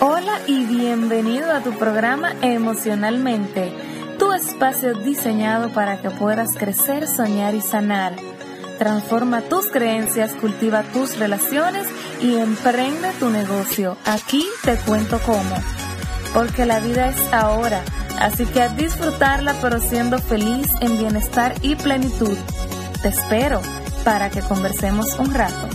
Hola y bienvenido a tu programa Emocionalmente, tu espacio diseñado para que puedas crecer, soñar y sanar. Transforma tus creencias, cultiva tus relaciones y emprende tu negocio. Aquí te cuento cómo. Porque la vida es ahora, así que a disfrutarla pero siendo feliz en bienestar y plenitud. Te espero para que conversemos un rato.